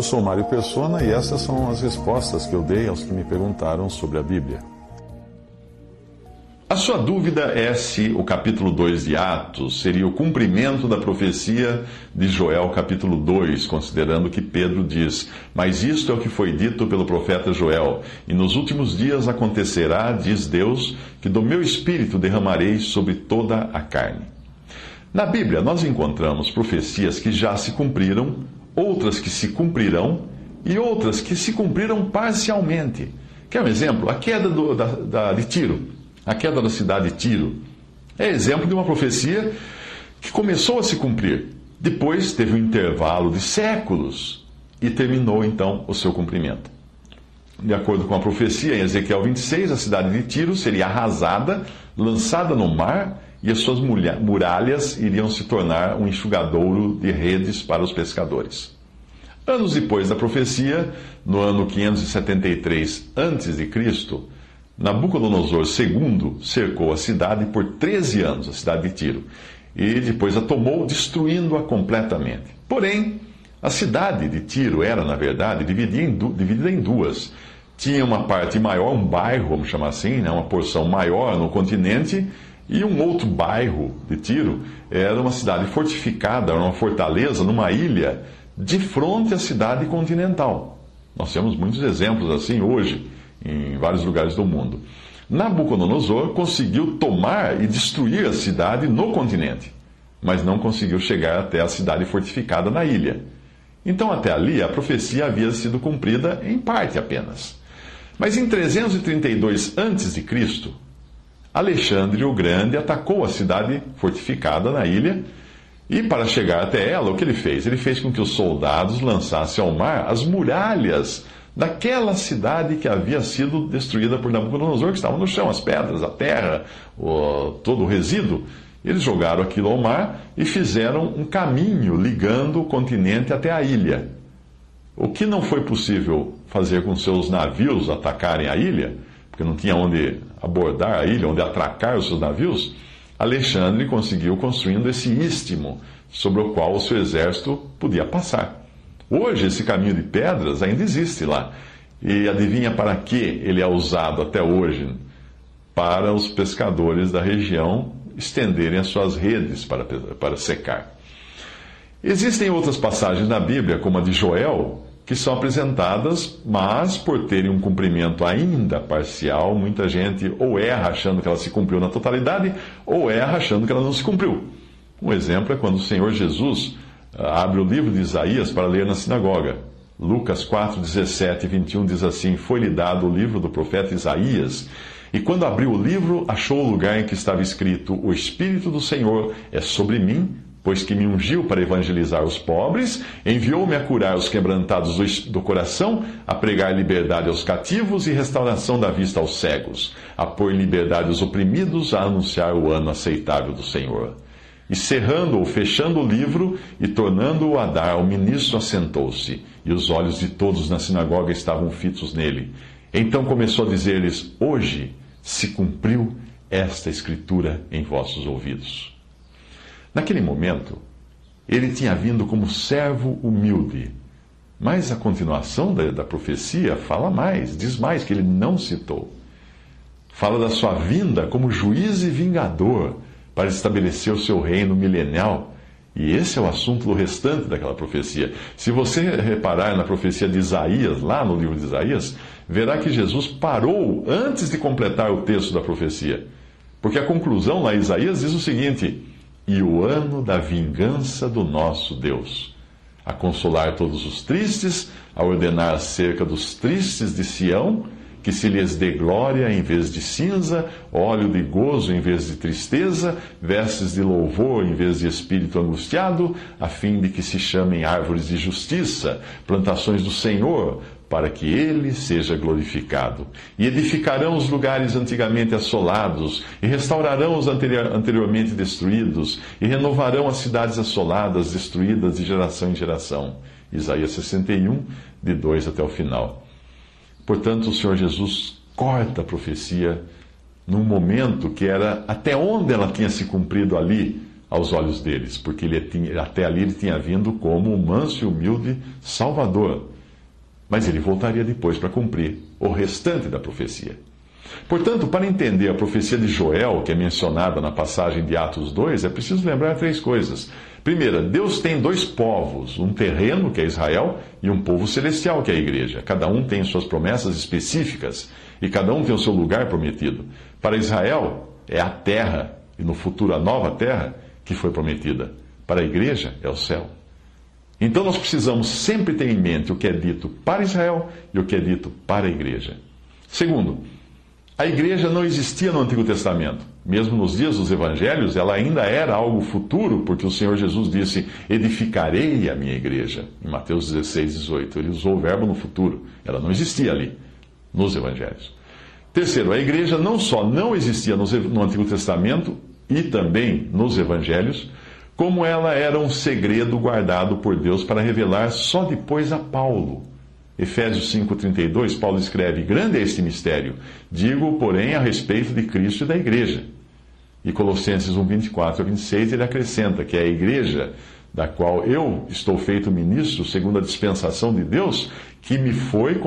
Eu sou Mário Persona e essas são as respostas que eu dei aos que me perguntaram sobre a Bíblia. A sua dúvida é se o capítulo 2 de Atos seria o cumprimento da profecia de Joel, capítulo 2, considerando que Pedro diz: Mas isto é o que foi dito pelo profeta Joel, e nos últimos dias acontecerá, diz Deus, que do meu espírito derramarei sobre toda a carne. Na Bíblia, nós encontramos profecias que já se cumpriram, outras que se cumprirão e outras que se cumpriram parcialmente. Quer um exemplo? A queda do, da, da, de Tiro a queda da cidade de Tiro, é exemplo de uma profecia que começou a se cumprir. Depois teve um intervalo de séculos e terminou então o seu cumprimento. De acordo com a profecia em Ezequiel 26, a cidade de Tiro seria arrasada, lançada no mar e as suas muralhas iriam se tornar um enxugadouro de redes para os pescadores. Anos depois da profecia, no ano 573 a.C., Nabucodonosor II cercou a cidade por 13 anos, a cidade de Tiro, e depois a tomou, destruindo-a completamente. Porém, a cidade de Tiro era, na verdade, dividida em, duas. Tinha uma parte maior, um bairro, vamos chamar assim, né, uma porção maior no continente, e um outro bairro de Tiro era uma cidade fortificada, uma fortaleza numa ilha, de frente à cidade continental. Nós temos muitos exemplos assim hoje em vários lugares do mundo. Nabucodonosor conseguiu tomar e destruir a cidade no continente, mas não conseguiu chegar até a cidade fortificada na ilha. Então, até ali, a profecia havia sido cumprida em parte apenas. Mas em 332 a.C., Alexandre o Grande atacou a cidade fortificada na ilha e, para chegar até ela, o que ele fez? Ele fez com que os soldados lançassem ao mar as muralhas daquela cidade que havia sido destruída por Nabucodonosor, que estava no chão, as pedras, a terra, o, todo o resíduo. Eles jogaram aquilo ao mar e fizeram um caminho ligando o continente até a ilha. O que não foi possível fazer com seus navios atacarem a ilha, porque não tinha onde abordar a ilha, onde atracar os seus navios, Alexandre conseguiu construindo esse istmo sobre o qual o seu exército podia passar. Hoje, esse caminho de pedras ainda existe lá. E adivinha para que ele é usado até hoje? Para os pescadores da região estenderem as suas redes para, para secar. Existem outras passagens na Bíblia, como a de Joel, que são apresentadas, mas por terem um cumprimento ainda parcial, muita gente ou erra achando que ela se cumpriu na totalidade, ou erra achando que ela não se cumpriu. Um exemplo é quando o Senhor Jesus abre o livro de Isaías para ler na sinagoga. Lucas 4, 17 e 21 diz assim: Foi-lhe dado o livro do profeta Isaías. E quando abriu o livro, achou o lugar em que estava escrito: O Espírito do Senhor é sobre mim, pois que me ungiu para evangelizar os pobres, enviou-me a curar os quebrantados do coração, a pregar liberdade aos cativos e restauração da vista aos cegos, a pôr em liberdade os oprimidos, a anunciar o ano aceitável do Senhor. E cerrando ou fechando o livro e tornando-o a dar ao ministro, assentou-se, e os olhos de todos na sinagoga estavam fitos nele. Então começou a dizer-lhes: Hoje se cumpriu esta escritura em vossos ouvidos. Naquele momento, ele tinha vindo como servo humilde. Mas a continuação da, da profecia fala mais, diz mais que ele não citou. Fala da sua vinda como juiz e vingador para estabelecer o seu reino milenial. E esse é o assunto do restante daquela profecia. Se você reparar na profecia de Isaías, lá no livro de Isaías, verá que Jesus parou antes de completar o texto da profecia. Porque a conclusão lá em Isaías diz o seguinte: E o ano da vingança do nosso Deus, a consolar todos os tristes, a ordenar acerca dos tristes de Sião que se lhes dê glória em vez de cinza, óleo de gozo em vez de tristeza, vestes de louvor em vez de espírito angustiado, a fim de que se chamem árvores de justiça, plantações do Senhor, para que ele seja glorificado. E edificarão os lugares antigamente assolados, e restaurarão os anteriormente destruídos, e renovarão as cidades assoladas, destruídas de geração em geração. Isaías 61, de 2 até o final. Portanto, o Senhor Jesus corta a profecia num momento que era até onde ela tinha se cumprido ali aos olhos deles, porque ele tinha, até ali ele tinha vindo como um manso e humilde Salvador. Mas ele voltaria depois para cumprir o restante da profecia. Portanto, para entender a profecia de Joel, que é mencionada na passagem de Atos 2, é preciso lembrar três coisas. Primeira, Deus tem dois povos, um terreno, que é Israel, e um povo celestial, que é a igreja. Cada um tem suas promessas específicas e cada um tem o seu lugar prometido. Para Israel, é a terra, e no futuro a nova terra, que foi prometida. Para a igreja, é o céu. Então nós precisamos sempre ter em mente o que é dito para Israel e o que é dito para a igreja. Segundo, a igreja não existia no Antigo Testamento. Mesmo nos dias dos evangelhos, ela ainda era algo futuro, porque o Senhor Jesus disse: Edificarei a minha igreja. Em Mateus 16, 18. Ele usou o verbo no futuro. Ela não existia ali, nos evangelhos. Terceiro, a igreja não só não existia no Antigo Testamento e também nos evangelhos, como ela era um segredo guardado por Deus para revelar só depois a Paulo. Efésios 5,32, Paulo escreve: Grande é este mistério, digo, porém, a respeito de Cristo e da igreja. E Colossenses 1, 24 a 26, ele acrescenta que é a igreja da qual eu estou feito ministro, segundo a dispensação de Deus, que me foi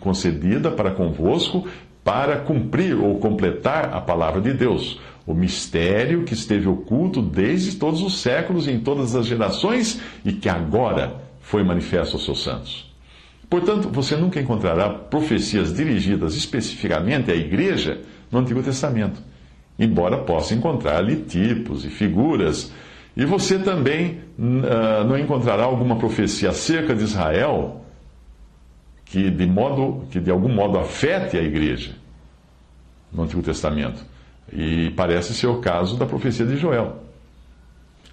concedida para convosco, para cumprir ou completar a palavra de Deus, o mistério que esteve oculto desde todos os séculos e em todas as gerações e que agora foi manifesto aos seus santos. Portanto, você nunca encontrará profecias dirigidas especificamente à igreja no Antigo Testamento, embora possa encontrar ali tipos e figuras. E você também uh, não encontrará alguma profecia acerca de Israel que de, modo, que de algum modo afete a igreja no Antigo Testamento. E parece ser o caso da profecia de Joel.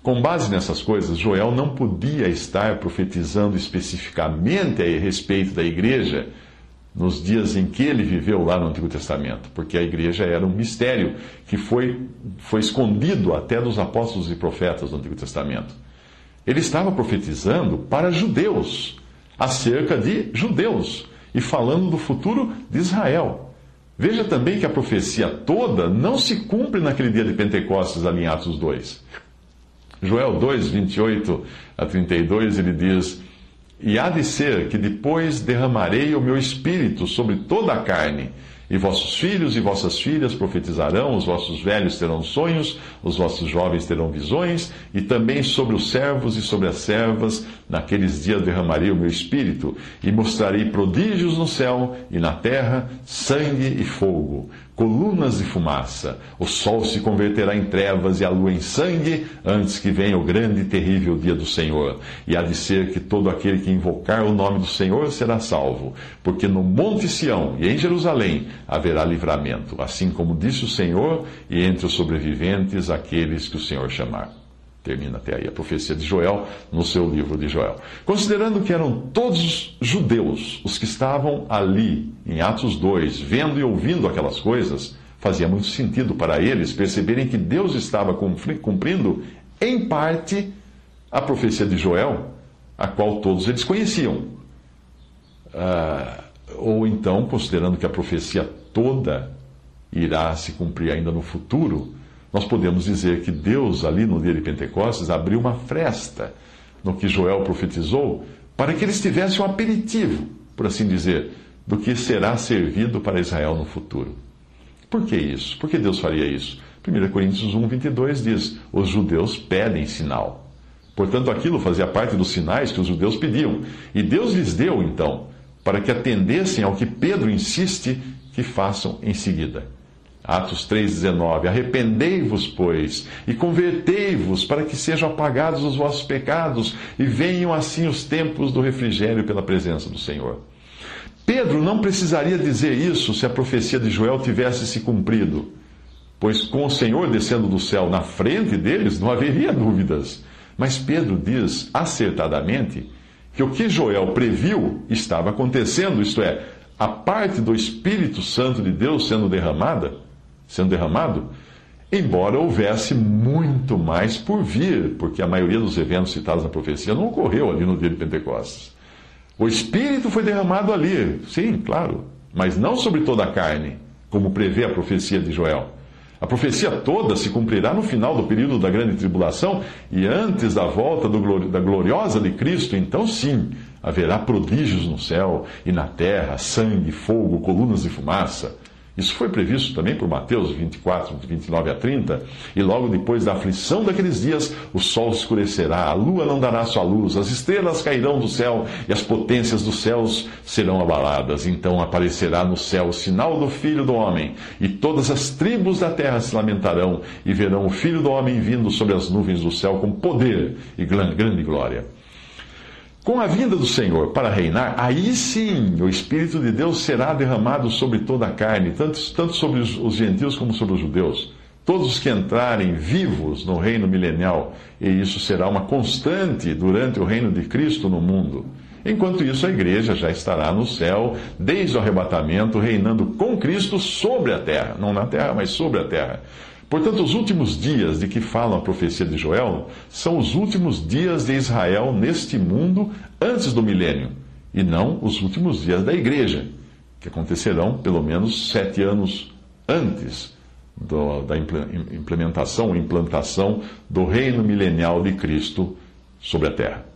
Com base nessas coisas, Joel não podia estar profetizando especificamente a respeito da igreja nos dias em que ele viveu lá no Antigo Testamento, porque a igreja era um mistério que foi, foi escondido até dos apóstolos e profetas do Antigo Testamento. Ele estava profetizando para judeus, acerca de judeus, e falando do futuro de Israel. Veja também que a profecia toda não se cumpre naquele dia de Pentecostes, ali em Atos 2. Joel 2, 28 a 32, ele diz: E há de ser que depois derramarei o meu espírito sobre toda a carne e vossos filhos e vossas filhas profetizarão, os vossos velhos terão sonhos, os vossos jovens terão visões, e também sobre os servos e sobre as servas, naqueles dias derramarei o meu espírito, e mostrarei prodígios no céu e na terra, sangue e fogo, colunas de fumaça. O sol se converterá em trevas e a lua em sangue, antes que venha o grande e terrível dia do Senhor. E há de ser que todo aquele que invocar o nome do Senhor será salvo, porque no Monte Sião e em Jerusalém haverá livramento, assim como disse o Senhor, e entre os sobreviventes aqueles que o Senhor chamar. Termina até aí a profecia de Joel no seu livro de Joel. Considerando que eram todos judeus os que estavam ali, em Atos 2, vendo e ouvindo aquelas coisas, fazia muito sentido para eles perceberem que Deus estava cumprindo, em parte, a profecia de Joel, a qual todos eles conheciam. Ah, ou então, considerando que a profecia toda irá se cumprir ainda no futuro, nós podemos dizer que Deus, ali no dia de Pentecostes, abriu uma fresta no que Joel profetizou, para que eles tivessem um aperitivo, por assim dizer, do que será servido para Israel no futuro. Por que isso? Por que Deus faria isso? 1 Coríntios 1, 22 diz: Os judeus pedem sinal. Portanto, aquilo fazia parte dos sinais que os judeus pediam. E Deus lhes deu, então, para que atendessem ao que Pedro insiste que façam em seguida. Atos 3,19: Arrependei-vos, pois, e convertei-vos, para que sejam apagados os vossos pecados, e venham assim os tempos do refrigério pela presença do Senhor. Pedro não precisaria dizer isso se a profecia de Joel tivesse se cumprido, pois com o Senhor descendo do céu na frente deles não haveria dúvidas. Mas Pedro diz acertadamente que o que Joel previu estava acontecendo, isto é, a parte do Espírito Santo de Deus sendo derramada, sendo derramado, embora houvesse muito mais por vir, porque a maioria dos eventos citados na profecia não ocorreu ali no dia de Pentecostes. O Espírito foi derramado ali, sim, claro, mas não sobre toda a carne, como prevê a profecia de Joel. A profecia toda se cumprirá no final do período da grande tribulação e antes da volta da gloriosa de Cristo. Então, sim, haverá prodígios no céu e na terra, sangue, fogo, colunas de fumaça. Isso foi previsto também por Mateus 24, 29 a 30. E logo depois da aflição daqueles dias, o sol escurecerá, a lua não dará sua luz, as estrelas cairão do céu e as potências dos céus serão abaladas. Então aparecerá no céu o sinal do Filho do Homem, e todas as tribos da terra se lamentarão e verão o Filho do Homem vindo sobre as nuvens do céu com poder e grande glória. Com a vinda do Senhor para reinar, aí sim o Espírito de Deus será derramado sobre toda a carne, tanto, tanto sobre os, os gentios como sobre os judeus. Todos os que entrarem vivos no reino milenial, e isso será uma constante durante o reino de Cristo no mundo. Enquanto isso, a igreja já estará no céu, desde o arrebatamento, reinando com Cristo sobre a terra. Não na terra, mas sobre a terra. Portanto, os últimos dias de que fala a profecia de Joel são os últimos dias de Israel neste mundo antes do milênio, e não os últimos dias da igreja, que acontecerão pelo menos sete anos antes do, da implementação implantação do reino milenial de Cristo sobre a terra.